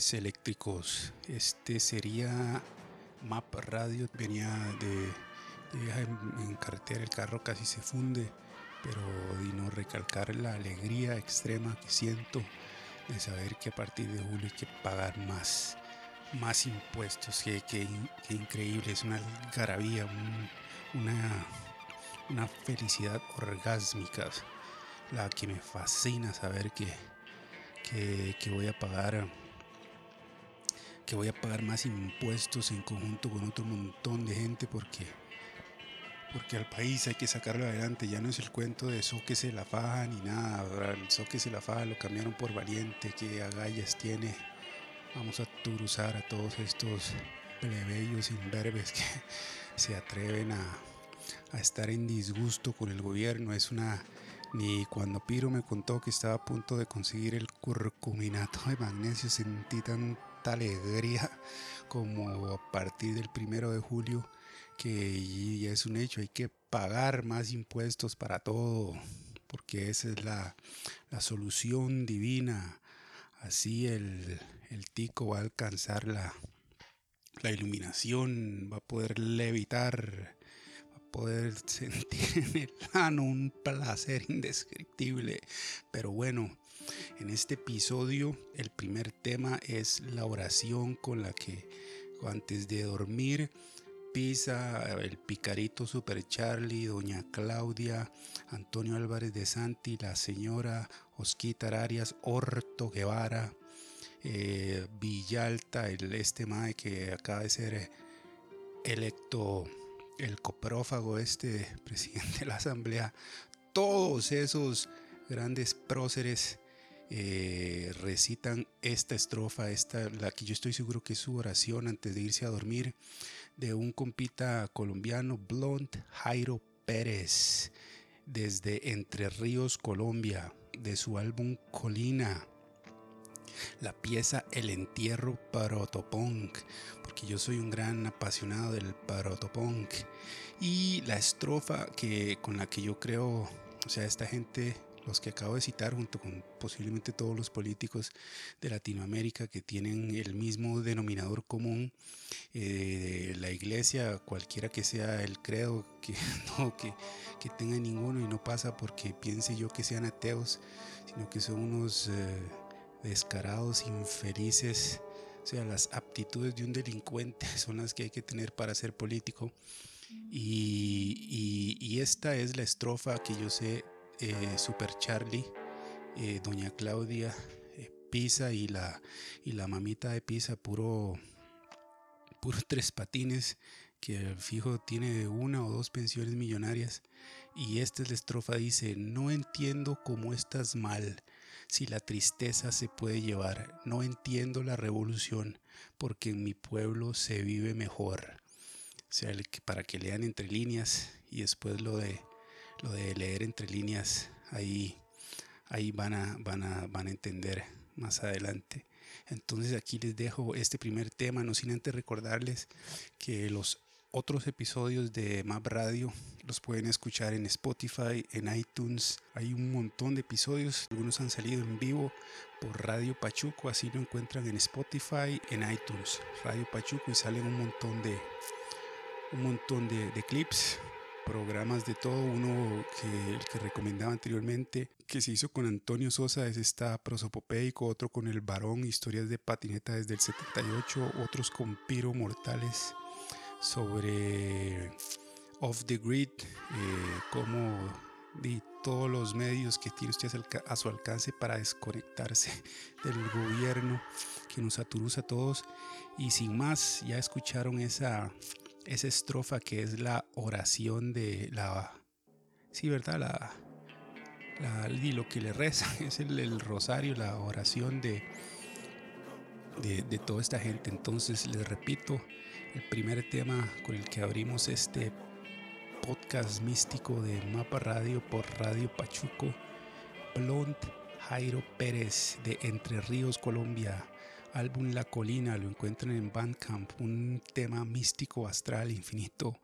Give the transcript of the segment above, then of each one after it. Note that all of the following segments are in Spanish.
Eléctricos, este sería Map Radio, venía de, de en, carretera, el carro casi se funde, pero no recalcar la alegría extrema que siento de saber que a partir de julio hay que pagar más, más impuestos, que, increíble, es una algarabía, una, una felicidad orgásmica, la que me fascina saber que que, voy a pagar que voy a pagar más impuestos en conjunto con otro montón de gente porque porque al país hay que sacarlo adelante, ya no es el cuento de se la faja ni nada, el se la faja lo cambiaron por valiente, que agallas tiene, vamos a turuzar a todos estos plebeyos imberbes que se atreven a, a estar en disgusto con el gobierno, es una ni cuando Piro me contó que estaba a punto de conseguir el curcuminato de magnesio sentí tanta alegría como a partir del primero de julio que ya es un hecho, hay que pagar más impuestos para todo, porque esa es la, solución divina. Así el, el tico va a alcanzar la, la iluminación, va a poder levitar poder sentir en el ano un placer indescriptible. Pero bueno, en este episodio el primer tema es la oración con la que antes de dormir Pisa, el Picarito Super Charlie, Doña Claudia, Antonio Álvarez de Santi, la señora Osquita Arias, Horto Guevara, eh, Villalta, el este mae que acaba de ser electo el coprófago este presidente de la asamblea, todos esos grandes próceres eh, recitan esta estrofa, esta, la que yo estoy seguro que es su oración antes de irse a dormir, de un compita colombiano, Blond Jairo Pérez, desde Entre Ríos, Colombia, de su álbum Colina la pieza El entierro parotopunk, porque yo soy un gran apasionado del parotopunk. Y la estrofa que, con la que yo creo, o sea, esta gente los que acabo de citar, junto con posiblemente todos los políticos de Latinoamérica que tienen el mismo denominador común eh, de la iglesia, cualquiera que sea el credo, que no que, que tenga ninguno y no pasa porque piense yo que sean ateos, sino que son unos... Eh, descarados, infelices. O sea, las aptitudes de un delincuente son las que hay que tener para ser político. Y, esta es la estrofa que yo sé, eh, Super Charlie, eh, Doña Claudia, eh, Pisa y la, y la mamita de Pisa, puro, puro tres patines, que fijo tiene una o dos pensiones millonarias. Y esta es la estrofa, dice, no entiendo cómo estás mal si la tristeza se puede llevar. No entiendo la revolución porque en mi pueblo se vive mejor. O sea, para que lean entre líneas y después lo de, lo de leer entre líneas, ahí, ahí van, a, van, a, van a entender más adelante. Entonces aquí les dejo este primer tema, no sin antes recordarles que los otros episodios de Map Radio los pueden escuchar en Spotify, en iTunes. Hay un montón de episodios. Algunos han salido en vivo por Radio Pachuco. Así lo encuentran en Spotify, en iTunes. Radio Pachuco y salen un montón de, un montón de, clips programas de todo. Uno que el que recomendaba anteriormente, que se hizo con Antonio Sosa, es esta prosopopeico, otro con el varón, historias de patineta desde el 78, otros con Piro Mortales sobre Off the Grid, eh, cómo todos los medios que tiene usted a su alcance para desconectarse del gobierno que nos aturuza a todos. Y sin más, ya escucharon esa, esa estrofa que es la oración de la... Sí, ¿verdad? La, la, y lo que le reza es el, el rosario, la oración de, de, de, toda esta gente. Entonces les repito, el primer tema con el que abrimos este podcast místico de Mapa Radio por Radio Pachuco, Blond Jairo Pérez de Entre Ríos, Colombia. Álbum La Colina, lo encuentran en Bandcamp, un tema místico, astral, infinito,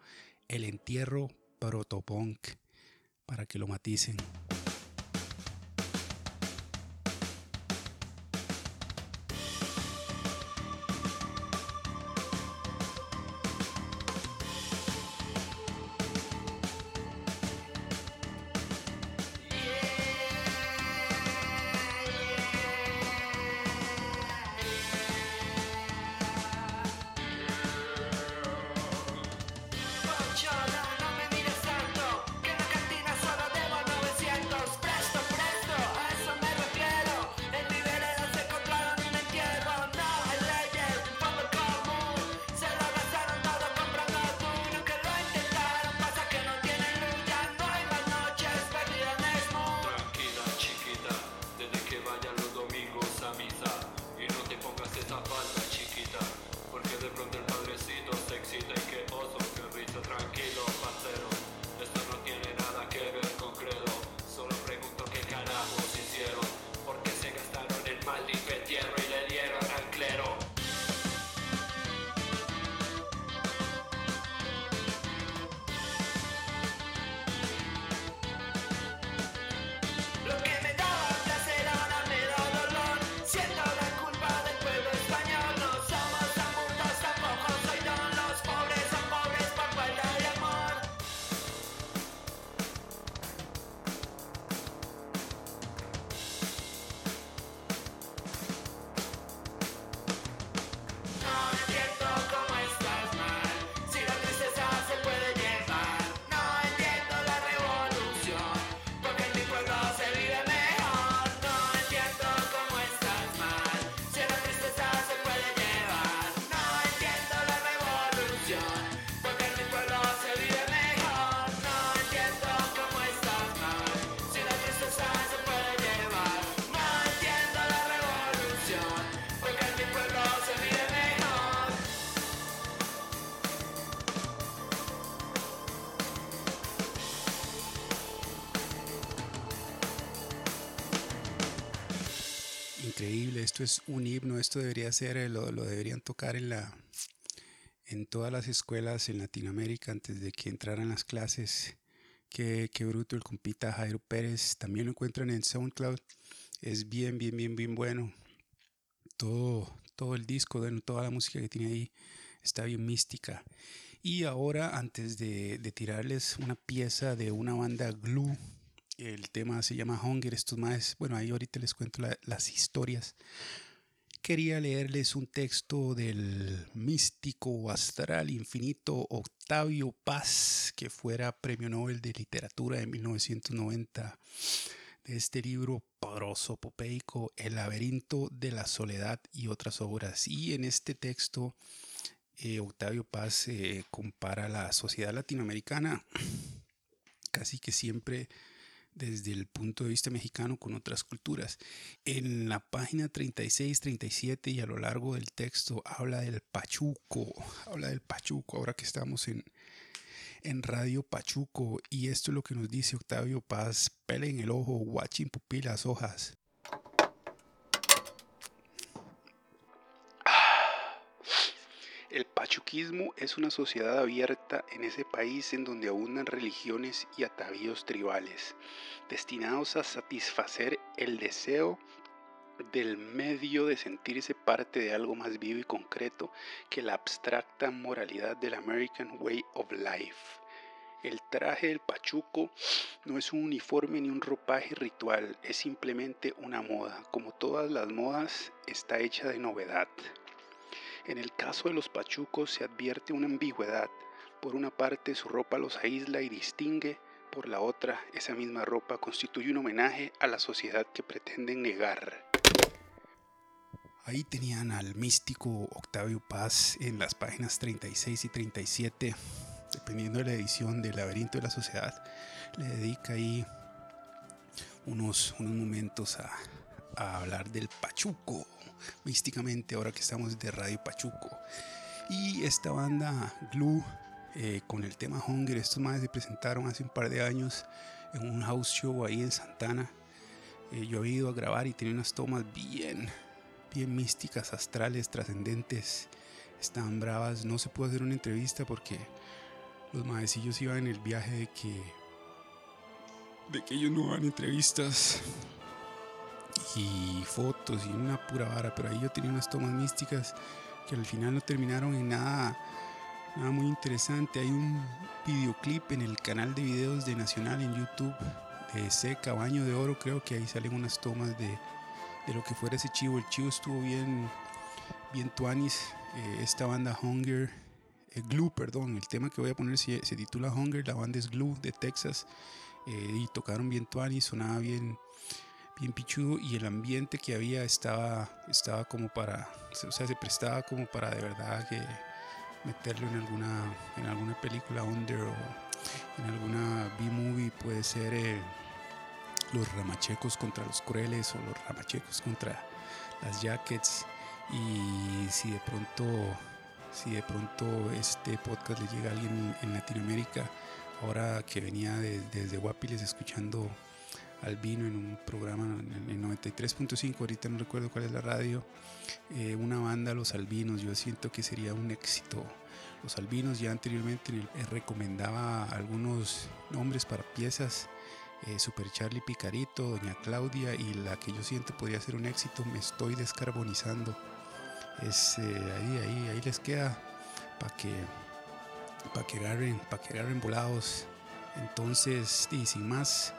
el entierro protopunk, para que lo maticen. Un himno, esto debería ser, eh, lo, lo deberían tocar en la en todas las escuelas en Latinoamérica antes de que entraran las clases. Qué, qué bruto el compita Jairo Pérez. También lo encuentran en SoundCloud. Es bien, bien, bien, bien bueno. Todo, todo el disco, toda la música que tiene ahí está bien mística. Y ahora, antes de, de tirarles una pieza de una banda Glue, el tema se llama Hunger. Estos más, bueno, ahí ahorita les cuento las historias. Quería leerles un texto del místico astral infinito Octavio Paz, que fuera premio Nobel de Literatura en 1990, de este libro prosopopeico El laberinto de la soledad y otras obras. Y en este texto, eh, Octavio Paz eh, compara la sociedad latinoamericana casi que siempre desde el punto de vista mexicano con otras culturas. En la página 36, 37 y a lo largo del texto habla del Pachuco, habla del Pachuco, ahora que estamos en, en Radio Pachuco y esto es lo que nos dice Octavio Paz, pele en el ojo, guachín pupilas hojas. El pachuquismo es una sociedad abierta en ese país en donde abundan religiones y atavíos tribales, destinados a satisfacer el deseo del medio de sentirse parte de algo más vivo y concreto que la abstracta moralidad del American Way of Life. El traje del pachuco no es un uniforme ni un ropaje ritual, es simplemente una moda. Como todas las modas, está hecha de novedad. En el caso de los pachucos se advierte una ambigüedad. Por una parte su ropa los aísla y distingue, por la otra esa misma ropa constituye un homenaje a la sociedad que pretenden negar. Ahí tenían al místico Octavio Paz en las páginas 36 y 37, dependiendo de la edición del laberinto de la sociedad, le dedica ahí unos, unos momentos a, a hablar del Pachuco místicamente ahora que estamos de Radio Pachuco. Y esta banda Glue eh, con el tema Hunger, estos más se presentaron hace un par de años en un house show ahí en Santana. Eh, yo he ido a grabar y tenía unas tomas bien, bien místicas, astrales, trascendentes. Estaban bravas. No se pudo hacer una entrevista porque los maecillos iban en el viaje de que, de que ellos no van entrevistas y fotos y una pura vara, pero ahí yo tenía unas tomas místicas que al final no terminaron en nada, nada muy interesante. Hay un videoclip en el canal de videos de Nacional en YouTube de ese cabaño de oro, creo que ahí salen unas tomas de, de lo que fuera ese chivo. El chivo estuvo bien, bien tuanis. Eh, esta banda Hunger, eh, Glue, perdón, el tema que voy a poner se, se, titula Hunger, la banda es Glue de Texas. Eh, y tocaron bien tuanis, sonaba bien bien pichudo y el ambiente que había estaba, estaba como para, o sea, se prestaba como para de verdad que meterlo en alguna, en alguna película under o en alguna B-movie, puede ser eh, los ramachecos contra los crueles o los ramachecos contra las jackets. Y si de pronto si de pronto este podcast le llega a alguien en Latinoamérica ahora que venía desde Guapiles escuchando Albino en un programa en 93.5, ahorita no recuerdo cuál es la radio, eh, una banda Los Albinos, yo siento que sería un éxito. Los Albinos ya anteriormente eh, recomendaba algunos nombres para piezas, eh, Super Charlie Picarito, Doña Claudia y la que yo siento podría ser un éxito, Me Estoy Descarbonizando. Es, ahí, ahí, ahí les queda para que, para que agarren, para que agarren volados. Entonces, y sin más,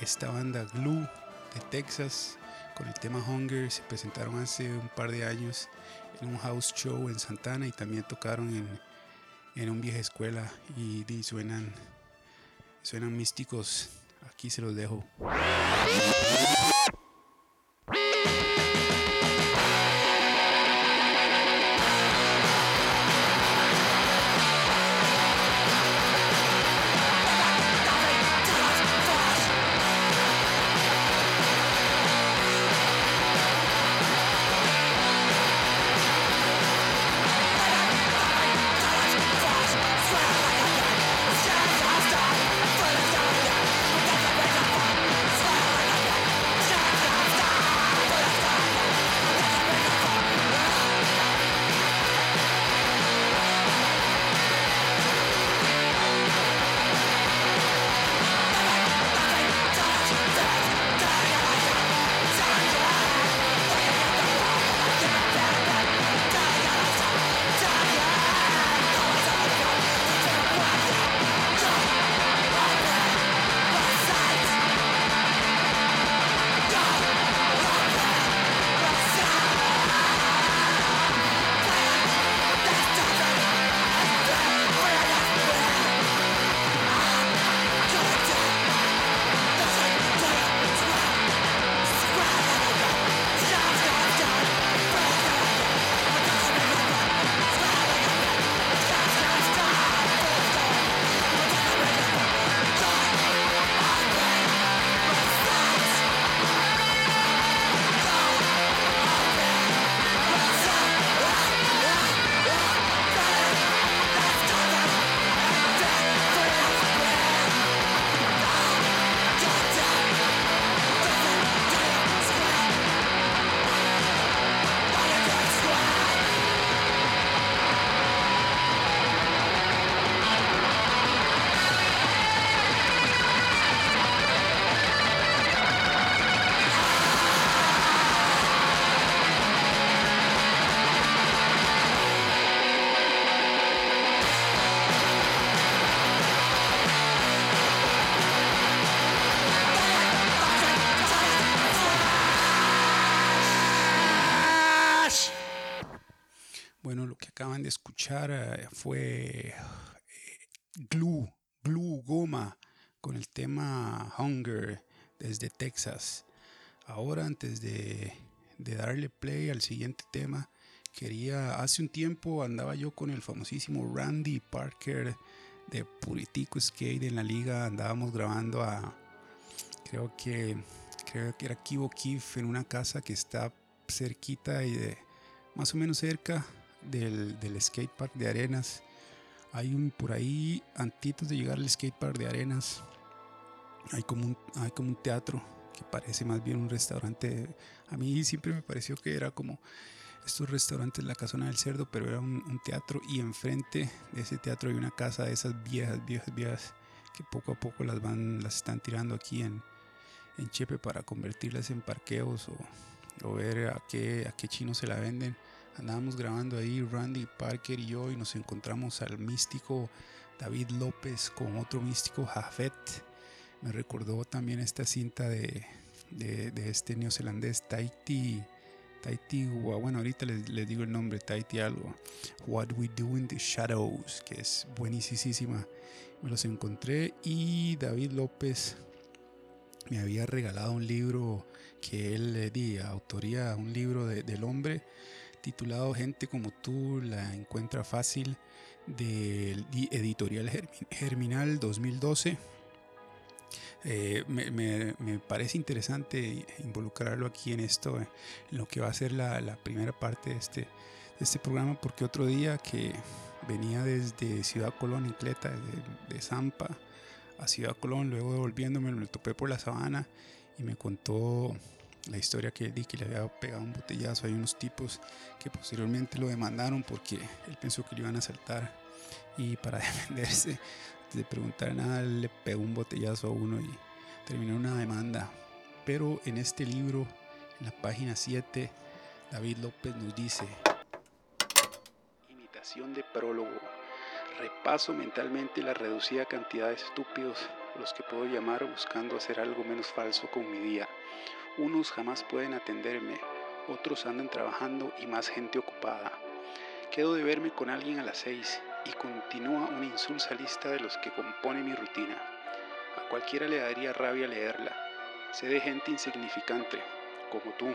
esta banda Glue de Texas con el tema Hunger se presentaron hace un par de años en un house show en Santana y también tocaron en, en un vieja escuela y, suenan, suenan místicos. Aquí se los dejo. Eh, fue eh, Glue, Glue Goma, con el tema Hunger desde Texas. Ahora, antes de, de darle play al siguiente tema, quería, hace un tiempo andaba yo con el famosísimo Randy Parker de Puritico Skate en la liga, andábamos grabando a, creo que, creo que era Kibo Kif en una casa que está cerquita y de, más o menos cerca del, del skate park de Arenas. Hay un por ahí, antitos de llegar al skate park de Arenas, hay como un, hay como un teatro que parece más bien un restaurante. A mí siempre me pareció que era como estos restaurantes La Casona del Cerdo, pero era un, teatro y enfrente de ese teatro hay una casa de esas viejas, viejas, viejas que poco a poco las van, las están tirando aquí en, en Chepe para convertirlas en parqueos o, o ver a qué, a qué chino se la venden. Andábamos grabando ahí Randy Parker y yo y nos encontramos al místico David López con otro místico Jafet. Me recordó también esta cinta de, de, este neozelandés Taiti Taiti, bueno, ahorita les, digo el nombre, Taiti algo, What We Do in the Shadows, que es buenísima. Me los encontré y David López me había regalado un libro que él le di, autoría, un libro del hombre titulado Gente como tú la encuentra fácil, del editorial Germinal 2012 eh, me, parece interesante involucrarlo aquí en esto, en lo que va a ser la, primera parte de este, de este programa, porque otro día que venía desde Ciudad Colón, Incleta, de, de Zampa a Ciudad Colón, luego devolviéndome, me topé por la sabana y me contó la historia que di que le había pegado un botellazo. Hay unos tipos que posteriormente lo demandaron porque él pensó que le iban a asaltar y para defenderse de preguntar nada, le pegó un botellazo a uno y terminó una demanda. Pero en este libro, en la página 7, David López nos dice, imitación de prólogo, repaso mentalmente la reducida cantidad de estúpidos los que puedo llamar buscando hacer algo menos falso con mi día. Unos jamás pueden atenderme, otros andan trabajando y más gente ocupada. Quedo de verme con alguien a las 6 y continúa una insulsa lista de los que compone mi rutina. A cualquiera le daría rabia leerla. Sé de gente insignificante, como tú.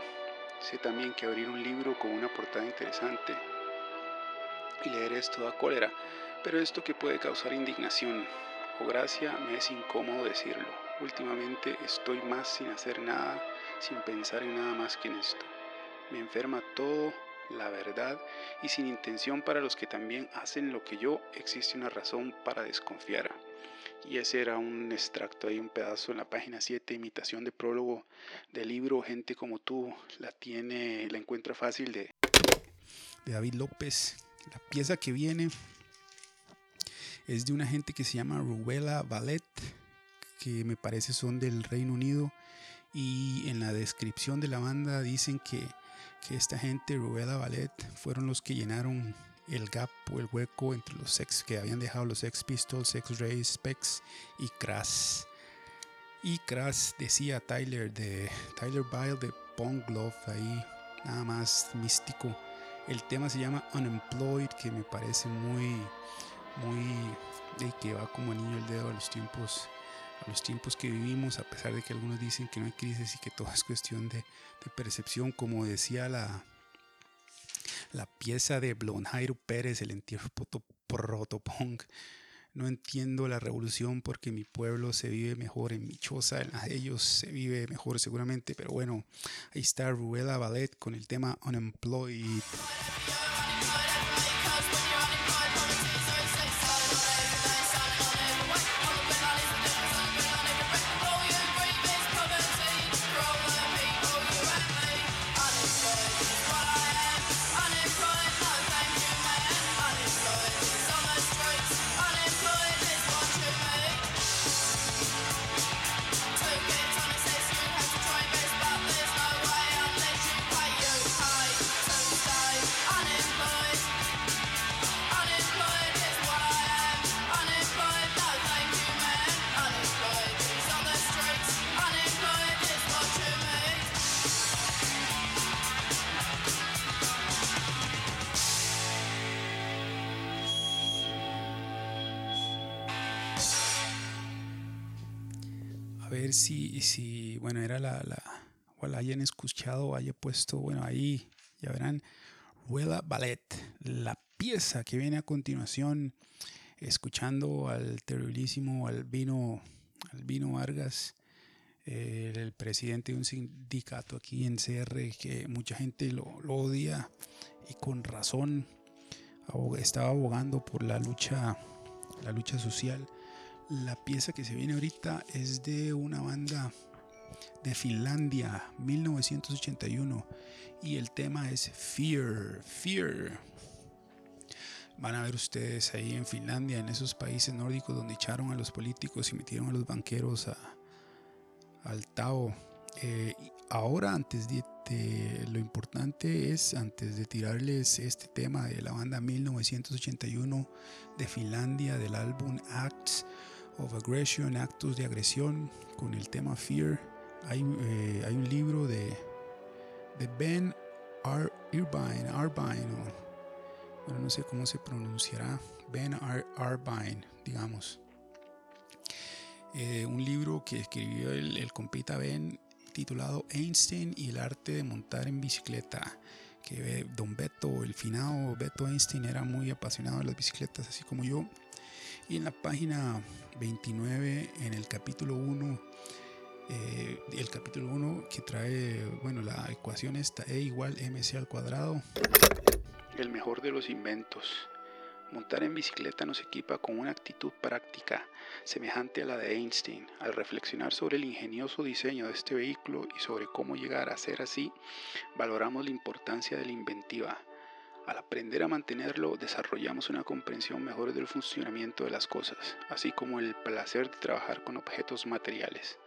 Sé también que abrir un libro con una portada interesante y leer esto da cólera, pero esto que puede causar indignación gracia me es incómodo decirlo. Últimamente estoy más sin hacer nada, sin pensar en nada más que en esto. Me enferma todo la verdad y sin intención para los que también hacen lo que yo, existe una razón para desconfiar. Y ese era un extracto ahí, un pedazo en la página 7, imitación de prólogo del libro Gente como tú, la tiene, la encuentra fácil de, de David López. La pieza que viene es de una gente que se llama Rubella Ballet, que me parece son del Reino Unido. Y en la descripción de la banda dicen que que esta gente, Rubella Ballet, fueron los que llenaron el gap o el hueco entre los sex que habían dejado los Sex Pistols, X-Ray, Specs y Crash. Y Crash decía Tyler de Tyler Bile de Pong Glove ahí, nada más místico. El tema se llama Unemployed, que me parece muy, muy, de que va como niño el dedo a los tiempos a los tiempos que vivimos, a pesar de que algunos dicen que no hay crisis y que todo es cuestión de, percepción, como decía la, la pieza de Blonjairo Pérez, el entierro protopunk. No entiendo la revolución porque mi pueblo se vive mejor en mi choza, en la de ellos se vive mejor seguramente, pero bueno, ahí está Rueda Ballet con el tema Unemployed. Si, si bueno, era la, la, o la hayan escuchado, haya puesto, bueno, ahí ya verán, Rueda Ballet, la pieza que viene a continuación, escuchando al terribilísimo Albino, Albino Vargas, el presidente de un sindicato aquí en CR que mucha gente lo, lo odia y con razón estaba abogando por la lucha, la lucha social. La pieza que se viene ahorita es de una banda de Finlandia, 1981, y el tema es Fear, Fear. Van a ver ustedes ahí en Finlandia, en esos países nórdicos donde echaron a los políticos y metieron a los banqueros a, al Tao. Eh, ahora, antes de, lo importante es, antes de tirarles este tema de la banda 1981 de Finlandia, del álbum Acts of Aggression, Actos de Agresión, con el tema Fear, hay, eh, hay un libro de, de Ben Ar Irvine, bueno, no sé cómo se pronunciará, Ben Ar Arbine, digamos. Eh, un libro que escribió el, el, compita Ben titulado Einstein y el arte de montar en bicicleta. Que don Beto, el finado Beto Einstein, era muy apasionado de las bicicletas, así como yo. Y en la página 29, en el capítulo 1, eh, el capítulo 1 que trae, bueno, la ecuación esta E igual mc al cuadrado. El mejor de los inventos. Montar en bicicleta nos equipa con una actitud práctica semejante a la de Einstein. Al reflexionar sobre el ingenioso diseño de este vehículo y sobre cómo llegar a ser así, valoramos la importancia de la inventiva. Al aprender a mantenerlo, desarrollamos una comprensión mejor del funcionamiento de las cosas, así como el placer de trabajar con objetos materiales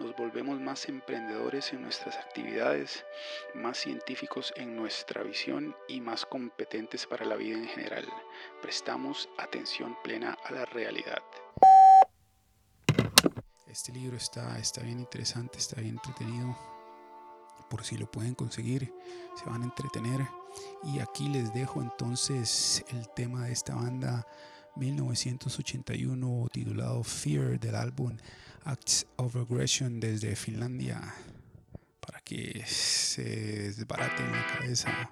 nos volvemos más emprendedores en nuestras actividades, más científicos en nuestra visión y más competentes para la vida en general. Prestamos atención plena a la realidad. Este libro está, está bien interesante, está bien entretenido. Por si lo pueden conseguir, se van a entretener. Y aquí les dejo entonces el tema de esta banda 1981 titulado Fear del álbum Acts of Aggression desde Finlandia para que se desbarate en la cabeza.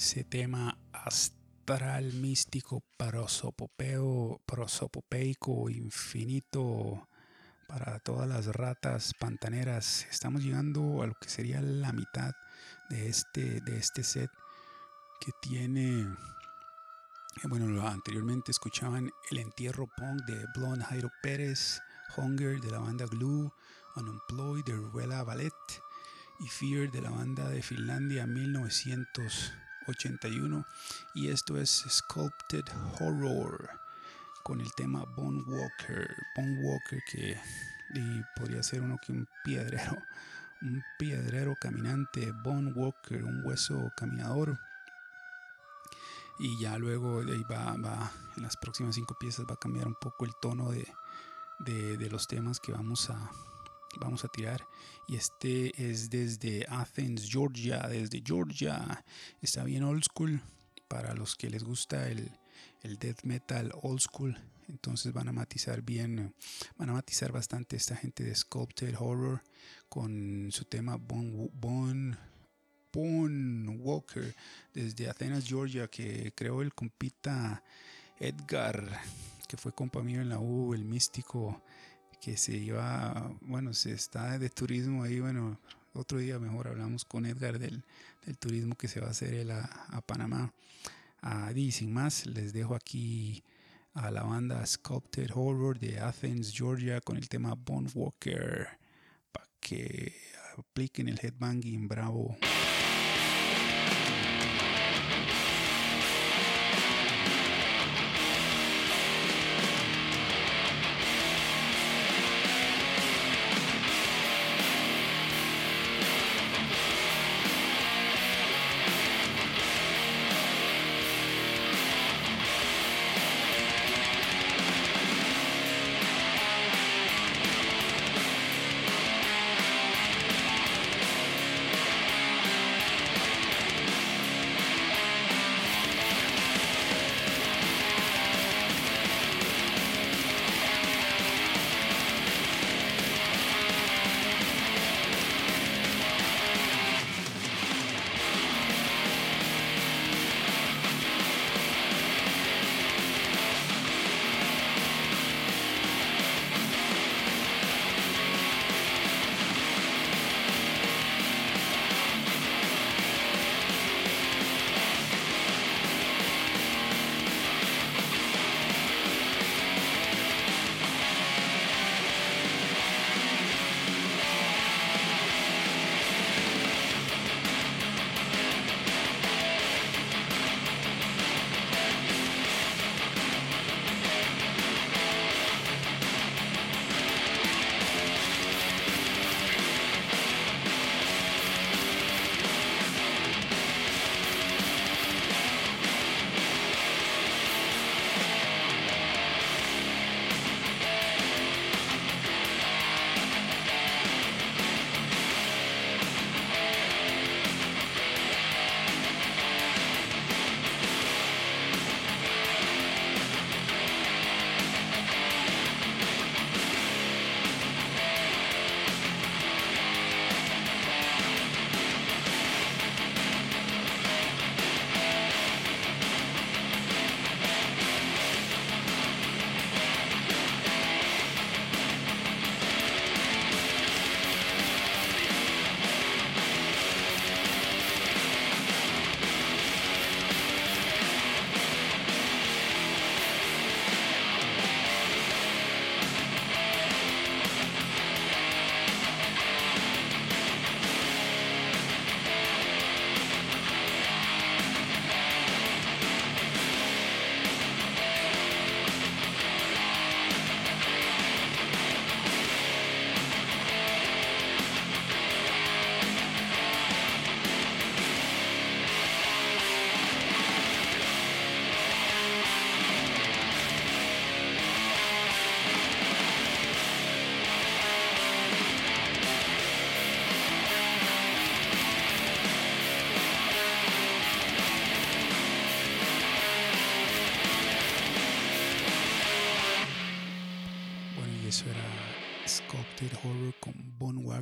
Ese tema astral místico prosopopeo, prosopopeico infinito para todas las ratas pantaneras. Estamos llegando a lo que sería la mitad de este, de este set que tiene bueno, anteriormente escuchaban El Entierro Punk de Blonde Jairo Pérez, Hunger de la banda Glue, Unemployed de Ruela Ballet y Fear de la banda de Finlandia 1981. Y esto es Sculpted Horror con el tema Bone Walker. Bone Walker que podría ser uno que un piedrero, un piedrero caminante, Bone Walker, un hueso caminador y ya luego ahí va, va, en las próximas cinco piezas va a cambiar un poco el tono de, de, los temas que vamos a, vamos a tirar. Y este es desde Athens, Georgia, desde Georgia. Está bien old school para los que les gusta el, el death metal old school. Entonces van a matizar bien, van a matizar bastante esta gente de Sculpted Horror con su tema Bone, Bone Boone Walker desde Atenas, Georgia, que creó el compita Edgar, que fue compa mío en la U, el místico, que se iba, bueno, se está de turismo ahí, bueno, otro día mejor hablamos con Edgar del, turismo que se va a hacer él a, Panamá. Ah, y sin más, les dejo aquí a la banda Sculpted Horror de Athens, Georgia, con el tema Bone Walker, para que apliquen el headbanging bravo.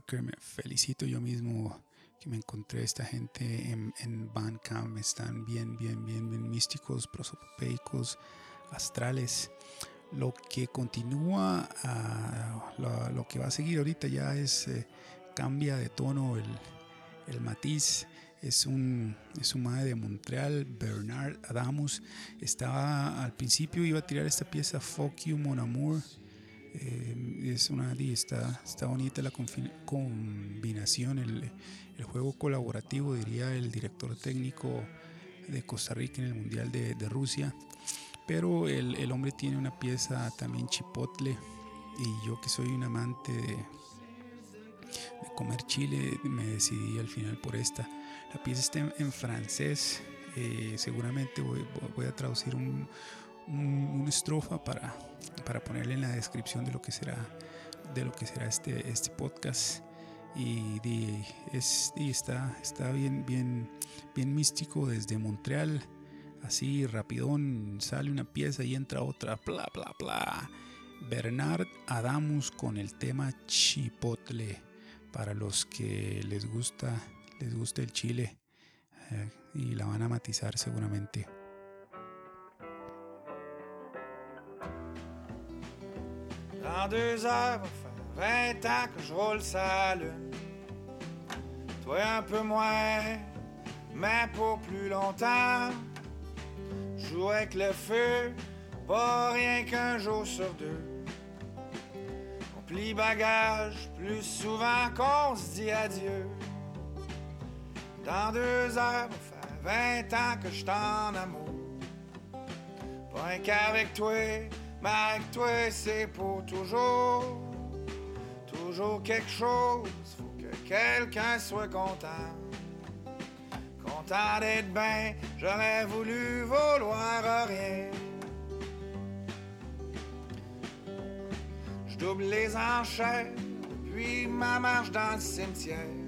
que me felicito yo mismo que me encontré esta gente en, en Bandcamp. Están bien, bien, bien, bien místicos, prosopopeicos, astrales. Lo que continúa, uh, lo, lo, que va a seguir ahorita ya es, eh, cambia de tono el, el matiz es un, es un madre de Montreal, Bernard Adamus. Estaba al principio, iba a tirar esta pieza Fuck You Mon Amour, eh, es una, está, está bonita la combinación, el, el, juego colaborativo, diría el director técnico de Costa Rica en el Mundial de, de Rusia. Pero el, el, hombre tiene una pieza también chipotle y yo que soy un amante de, de comer chile me decidí al final por esta. La pieza está en, francés. Eh, seguramente voy, a traducir un, una estrofa para, para ponerle en la descripción de lo que será, de lo que será este, este podcast. Y, es, está, está bien, bien, bien místico desde Montreal. Así rapidón sale una pieza y entra otra. Bla, bla, bla. Bernard Adamus con el tema Chipotle. Para los que les gusta les gusta el chile eh, y la van a matizar seguramente. Dans deux heures, va faire 20 ans que je roule sa lune. Toi un peu moins, mais pour plus longtemps. Joue avec le feu, pas rien qu'un jour sur deux. On plie bagage plus souvent qu'on se dit adieu. Dans deux heures, va faire 20 ans que je t'en amour. Pas qu'avec toi, avec toi, c'est pour toujours. Toujours quelque chose, faut que quelqu'un soit content. Content d'être bien, j'aurais voulu vouloir rien. Je double les enchères depuis ma marche dans le cimetière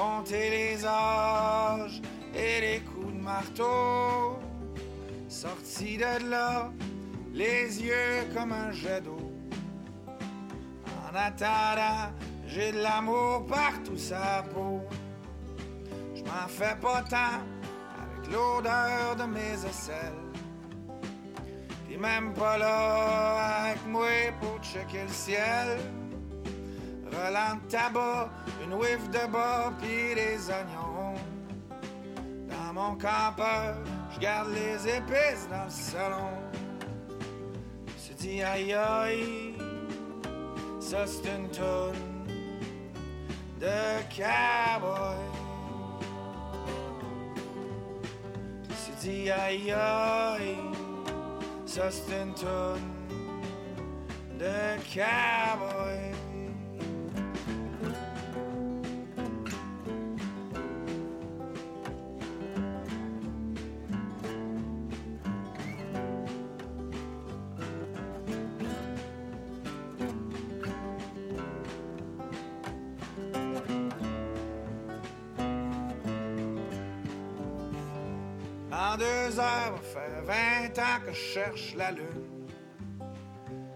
compter les âges et les coups de marteau. Sorti de là, les yeux comme un jet d'eau. En attendant, j'ai de l'amour partout sa peau. Je m'en fais pas tant avec l'odeur de mes aisselles. T'es même pas là avec moi pour checker le ciel. Relant de tabac, une whiff de bas puis des oignons. Dans mon campeur, je garde les épices dans le salon. di ai Sustenton the cowboy Di ai Sustenton the cowboy je cherche la lune.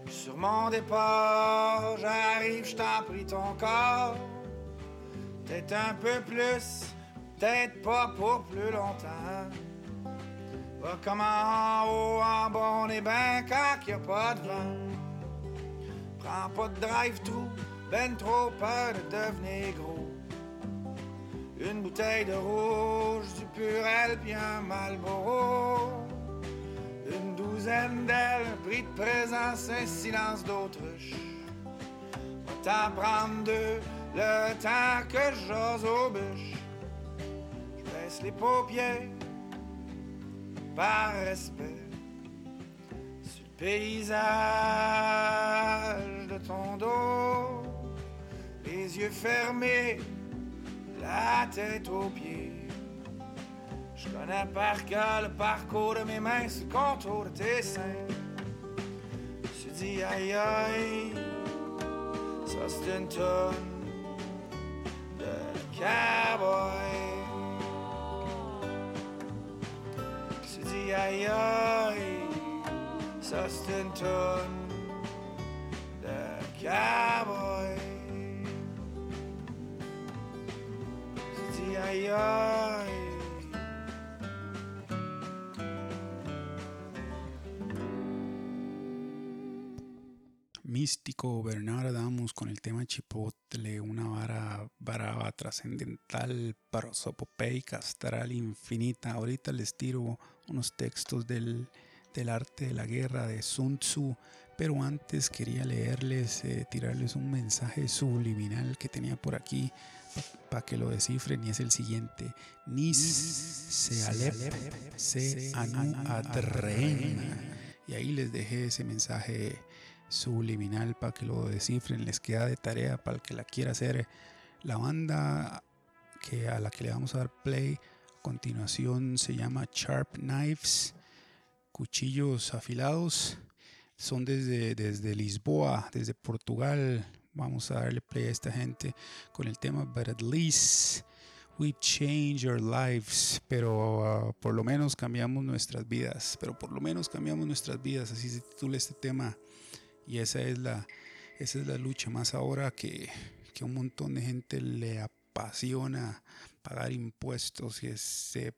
Sur mon départ, j'arrive, je t'en prie ton corps. Peut-être un peu plus, peut-être pas pour plus longtemps. Va comme en haut, en bon et ben quand y a pas de vent. Prends pas de drive-through, ben trop peur de devenir gros. Une bouteille de rouge, du purel puis un Malboro. Douzaine d'ailes, prix de présence, un silence d'autruche. T'en prendre deux, le temps que j'ose aux bûches. Je baisse les paupières par respect sur le paysage de ton dos, les yeux fermés la tête aux pieds. Je connais par cœur le parcours de mes mains sous contour de tes seins. Je me suis dit aïe aïe, ça c'est une tonne de cowboy. Je me suis dit aïe aïe, ça c'est une tonne de cowboy. Aïe aïe aïe. Místico Bernard Adamus con el tema Chipotle, una vara brava, trascendental, prosopopeica, astral, infinita. Ahorita les tiro unos textos del, del, arte de la guerra de Sun Tzu, pero antes quería leerles, eh, tirarles un mensaje subliminal que tenía por aquí para que lo descifren y es el siguiente. Nis se alep se anu Y ahí les dejé ese mensaje subliminal para que lo descifren, les queda de tarea para el que la quiera hacer. La banda que a la que le vamos a dar play a continuación se llama Sharp Knives, cuchillos afilados. Son desde, desde Lisboa, desde Portugal. Vamos a darle play a esta gente con el tema But at least we change our lives. Pero uh, por lo menos cambiamos nuestras vidas. Pero por lo menos cambiamos nuestras vidas. Así se titula este tema. Y esa es la, esa es la lucha, más ahora que, que un montón de gente le apasiona pagar impuestos y se,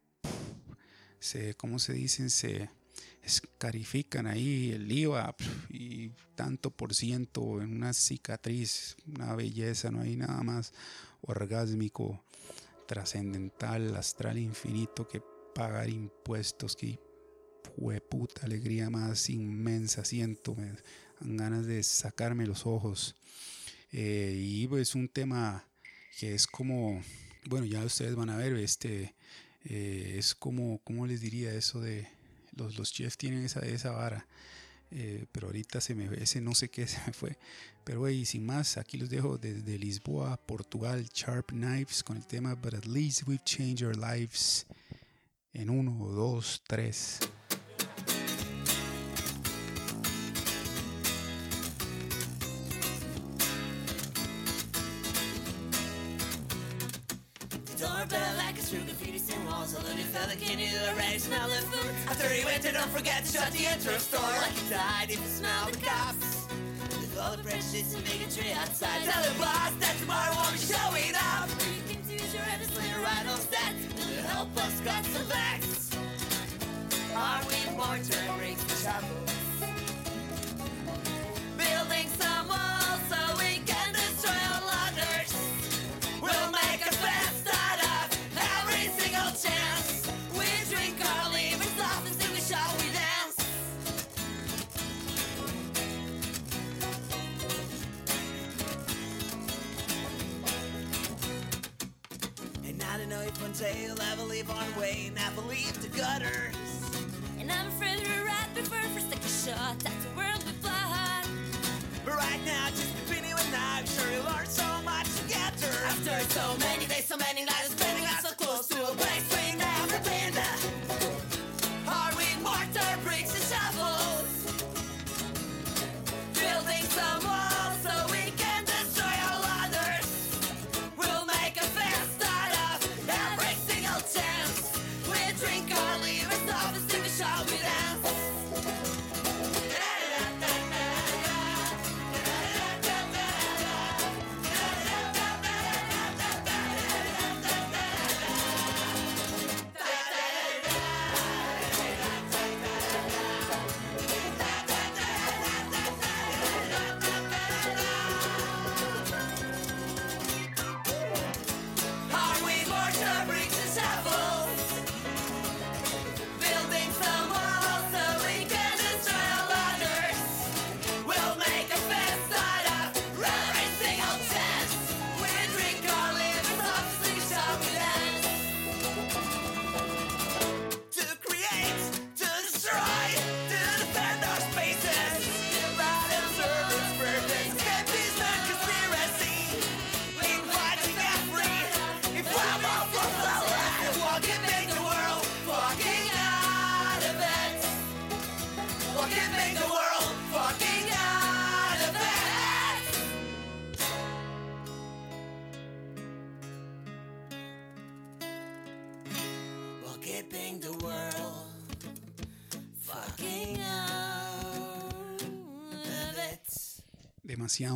se ¿cómo se dicen? Se escarifican ahí el IVA y tanto por ciento en una cicatriz, una belleza, no hay nada más orgásmico, trascendental, astral infinito que pagar impuestos, que puta alegría más inmensa siento, ganas de sacarme los ojos. Eh, y es pues, un tema que es como, bueno, ya ustedes van a ver, este, eh, es como, ¿cómo les diría eso de, los, los chefs tienen esa, esa vara. Eh, pero ahorita se me ese no sé qué se me fue. Pero wey, sin más, aquí los dejo desde Lisboa, Portugal, Sharp Knives con el tema But at least we've changed our lives en uno, dos, tres. Can you arrange smell the food? After he went, don't forget to shut the entrance door. Like he died if you smell the cops. With all the prejudice and bigotry outside. Tell the boss that tomorrow won't be showing up. You can use your head to right on stats. Will help us cut some facts? Are we more to break the shadows? You'll ever leave on way, never leave the gutters. And I'm afraid we're right before first take a shot at the world we fly. But right now, just between you and I, I'm sure you learn so much together. After so many days, so many nights,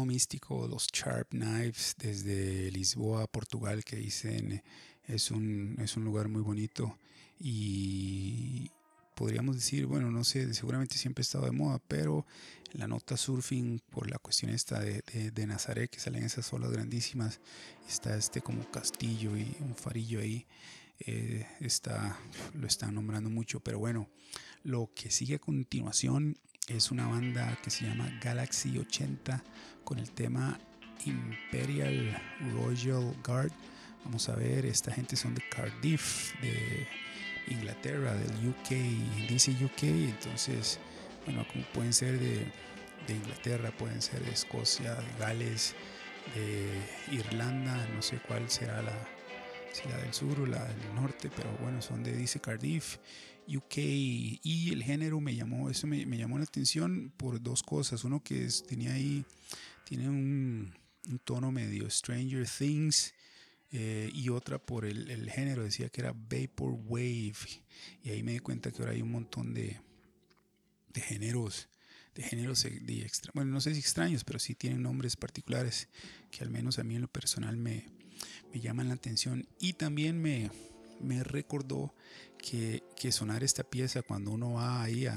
místico. Los Sharp Knives desde Lisboa, Portugal, que dicen es un, es un lugar muy bonito. Y podríamos decir, bueno, no sé, seguramente siempre ha estado de moda, pero la nota surfing, por la cuestión esta de, de, Nazaret, que salen esas olas grandísimas, está este como castillo y un farillo ahí. Eh, está, lo están nombrando mucho, pero bueno, lo que sigue a continuación es una banda que se llama Galaxy 80 con el tema Imperial Royal Guard. Vamos a ver, esta gente son de Cardiff, de Inglaterra, del UK, dice UK, entonces, bueno, como pueden ser de, de Inglaterra, pueden ser de Escocia, de Gales, de Irlanda, no sé cuál será la, la del sur o la del norte, pero bueno, son de dice Cardiff UK y el género me llamó, eso me, llamó la atención por dos cosas. Uno que tenía ahí, tiene un, tono medio Stranger Things eh, y otra por el, género, decía que era Vapor Wave y ahí me di cuenta que ahora hay un montón de, de géneros de géneros de extra, bueno no sé si extraños pero sí tienen nombres particulares que al menos a mí en lo personal me, me llaman la atención y también me, me recordó que, sonar esta pieza cuando uno va ahí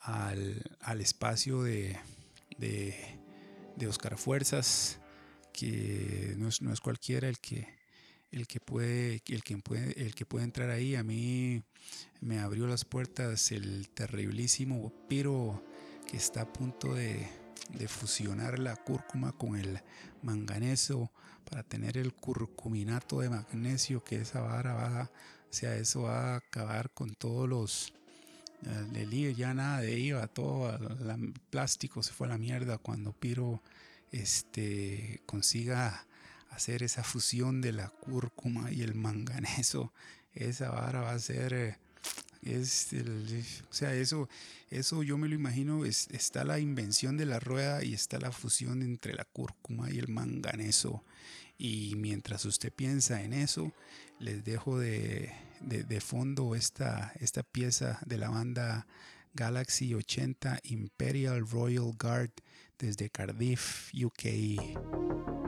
al, espacio de, de, Oscar Fuerzas, que no es, no es cualquiera el que, el que puede, el que puede, el que puede entrar ahí. A mí me abrió las puertas el terriblísimo Piro que está a punto de, de fusionar la cúrcuma con el manganeso para tener el curcuminato de magnesio que esa vara va, o sea, eso va a acabar con todos los el ya nada de IVA, todo el plástico se fue a la mierda cuando Piro este, consiga hacer esa fusión de la cúrcuma y el manganeso. Esa vara va a ser eh, es o sea, eso, eso yo me lo imagino, es, está la invención de la rueda y está la fusión entre la cúrcuma y el manganeso. Y mientras usted piensa en eso, les dejo de, fondo esta, esta pieza de la banda Galaxy 80 Imperial Royal Guard desde Cardiff, UK.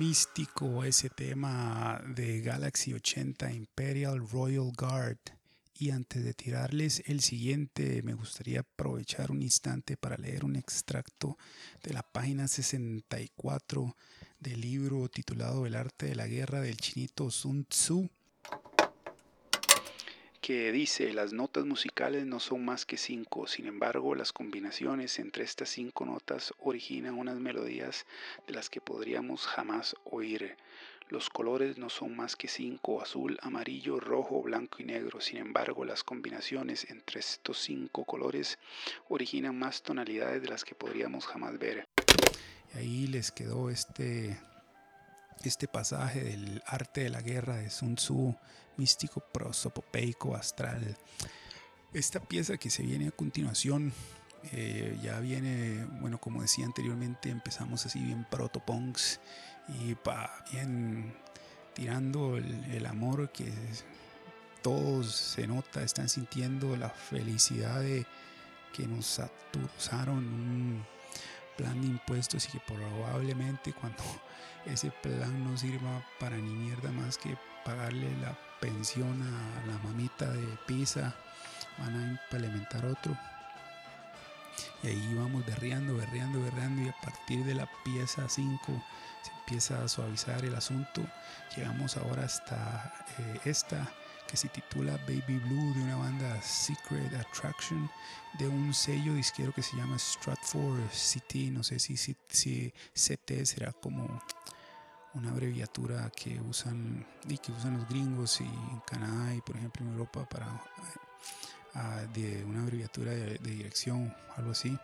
Místico ese tema de Galaxy 80 Imperial Royal Guard. Y antes de tirarles el siguiente, me gustaría aprovechar un instante para leer un extracto de la página 64 del libro titulado El arte de la guerra del chinito Sun Tzu dice las notas musicales no son más que cinco, sin embargo las combinaciones entre estas cinco notas originan unas melodías de las que podríamos jamás oír. Los colores no son más que cinco, azul, amarillo, rojo, blanco y negro. Sin embargo, las combinaciones entre estos cinco colores originan más tonalidades de las que podríamos jamás ver. Y ahí les quedó este, este pasaje del arte de la guerra de Sun Tzu, místico prosopopeico astral. Esta pieza que se viene a continuación eh, ya viene, bueno, como decía anteriormente, empezamos así bien protopunks y pa, bien tirando el, amor que todos se nota, están sintiendo la felicidad de que nos atusaron un plan de impuestos y que probablemente cuando ese plan no sirva para ni mierda más que pagarle la pensión a la mamita de pizza, van a implementar otro. Y ahí vamos berreando, berreando, berreando y a partir de la pieza 5 se empieza a suavizar el asunto. Llegamos ahora hasta eh, esta que se titula Baby Blue de una banda Secret Attraction de un sello disquero que se llama Stratford City. No sé si, si, si CT será como una abreviatura que usan y que usan los gringos y en Canadá y por ejemplo en Europa para ah, de una abreviatura de, de, dirección algo así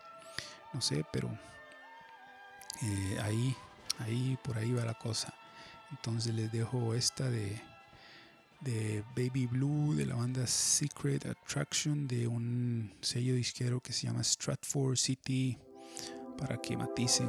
no sé pero eh, ahí ahí por ahí va la cosa entonces les dejo esta de de Baby Blue de la banda Secret Attraction de un sello disquero que se llama Stratford City para que maticen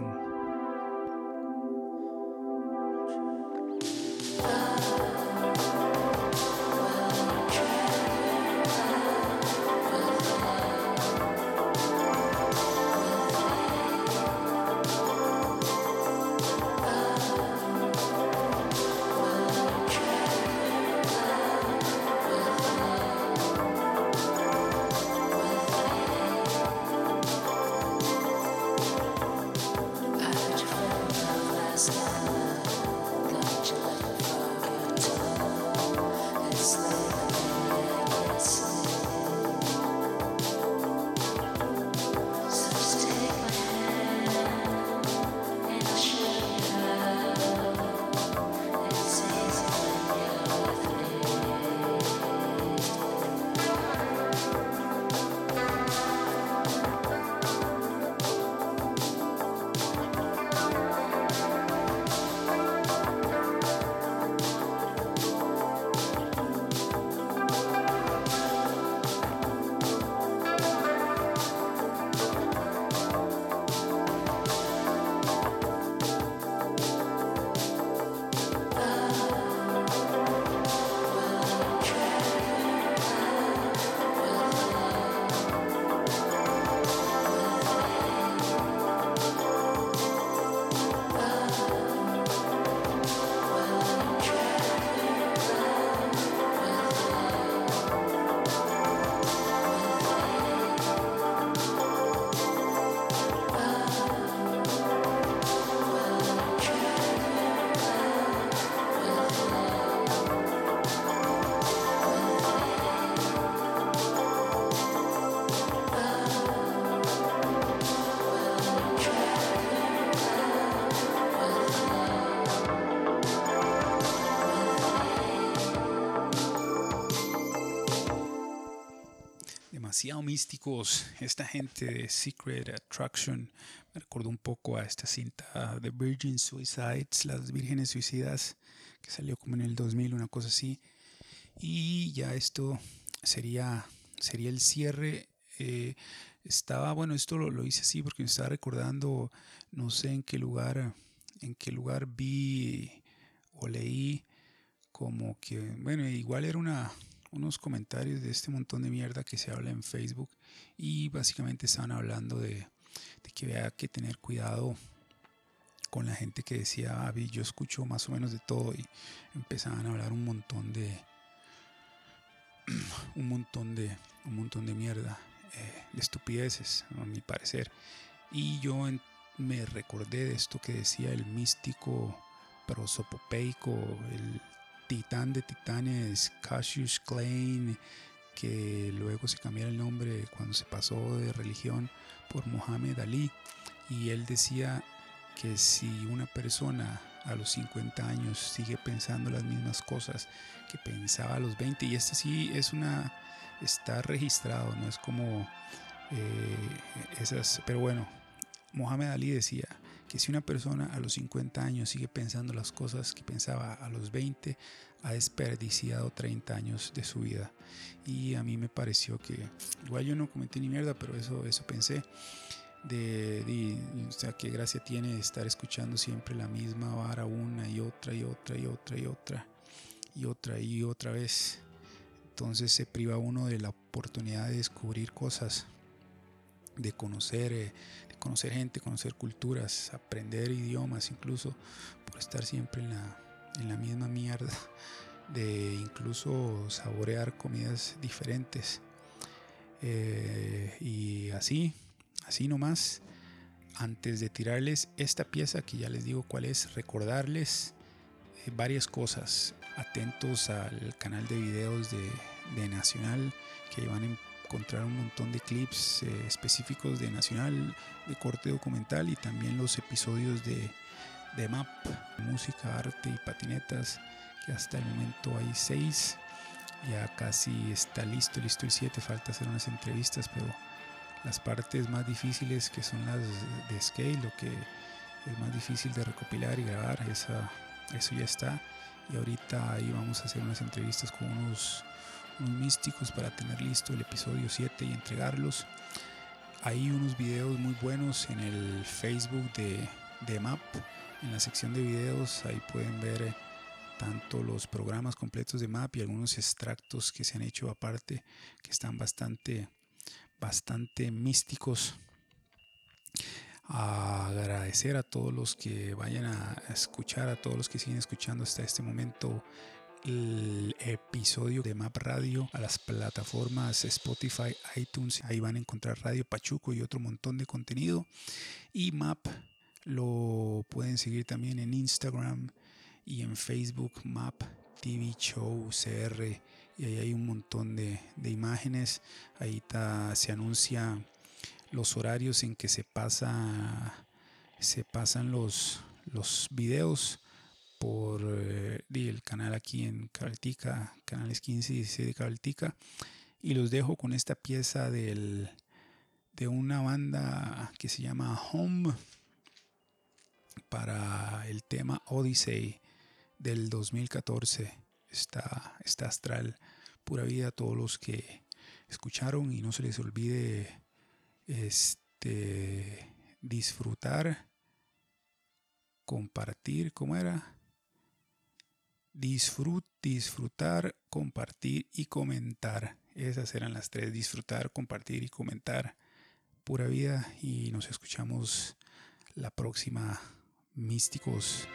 demasiado místicos. Esta gente de Secret Attraction me recordó un poco a esta cinta de Virgin Suicides, Las Vírgenes Suicidas, que salió como en el 2000, una cosa así. Y ya esto sería, sería el cierre. Eh, estaba, bueno, esto lo, lo, hice así porque me estaba recordando, no sé en qué lugar, en qué lugar vi o leí como que, bueno, igual era una, unos comentarios de este montón de mierda que se habla en Facebook y básicamente estaban hablando de, que había que tener cuidado con la gente que decía, ah, vi, yo escucho más o menos de todo y empezaban a hablar un montón de, un montón de, un montón de mierda, eh, de estupideces, a mi parecer. Y yo me recordé de esto que decía el místico prosopopeico, el titán de titanes, Cassius Clay, que luego se cambió el nombre cuando se pasó de religión por Mohamed Ali. Y él decía que si una persona a los 50 años sigue pensando las mismas cosas que pensaba a los 20, y este sí es una, está registrado, no es como eh, esas, pero bueno, Mohamed Ali decía que si una persona a los 50 años sigue pensando las cosas que pensaba a los 20, ha desperdiciado 30 años de su vida. Y a mí me pareció que, igual yo no cometí ni mierda, pero eso, eso pensé. De, de- o sea, qué gracia tiene estar escuchando siempre la misma vara una y otra y otra y otra y otra y otra y otra vez. Entonces se priva uno de la oportunidad de descubrir cosas, de conocer, eh, conocer gente, conocer culturas, aprender idiomas, incluso por estar siempre en la, en la misma mierda, de incluso saborear comidas diferentes. Eh, y así, así nomás, antes de tirarles esta pieza que ya les digo cuál es, recordarles eh, varias cosas. Atentos al canal de videos de, de Nacional, que van a encontrar un montón de clips eh, específicos de Nacional, de corte documental y también los episodios de, de MAP, música, arte y patinetas, que hasta el momento hay seis. Ya casi está listo, listo el 7, falta hacer unas entrevistas, pero las partes más difíciles que son las de scale, lo que es más difícil de recopilar y grabar, esa, eso ya está. Y ahorita ahí vamos a hacer unas entrevistas con unos, místicos para tener listo el episodio 7 y entregarlos. Hay unos videos muy buenos en el Facebook de, de MAP, en la sección de videos, ahí pueden ver eh, tanto los programas completos de MAP y algunos extractos que se han hecho aparte, que están bastante, bastante místicos. A agradecer a todos los que vayan a escuchar, a todos los que siguen escuchando hasta este momento el episodio de Map Radio a las plataformas Spotify, iTunes. Ahí van a encontrar Radio Pachuco y otro montón de contenido. Y Map lo pueden seguir también en Instagram y en Facebook, Map TV Show CR. Y ahí hay un montón de, de imágenes. Ahí se anuncia los horarios en que se pasa se pasan los, los videos por eh, el canal aquí en Cabaltica, canales 15 y 16 de Cabaltica. Y los dejo con esta pieza del, de una banda que se llama Home para el tema Odyssey del 2014. Está, está astral, pura vida a todos los que escucharon y no se les olvide este disfrutar, compartir, ¿cómo era? Disfrut, disfrutar, compartir y comentar. Esas eran las tres, disfrutar, compartir y comentar. Pura vida y nos escuchamos la próxima, místicos.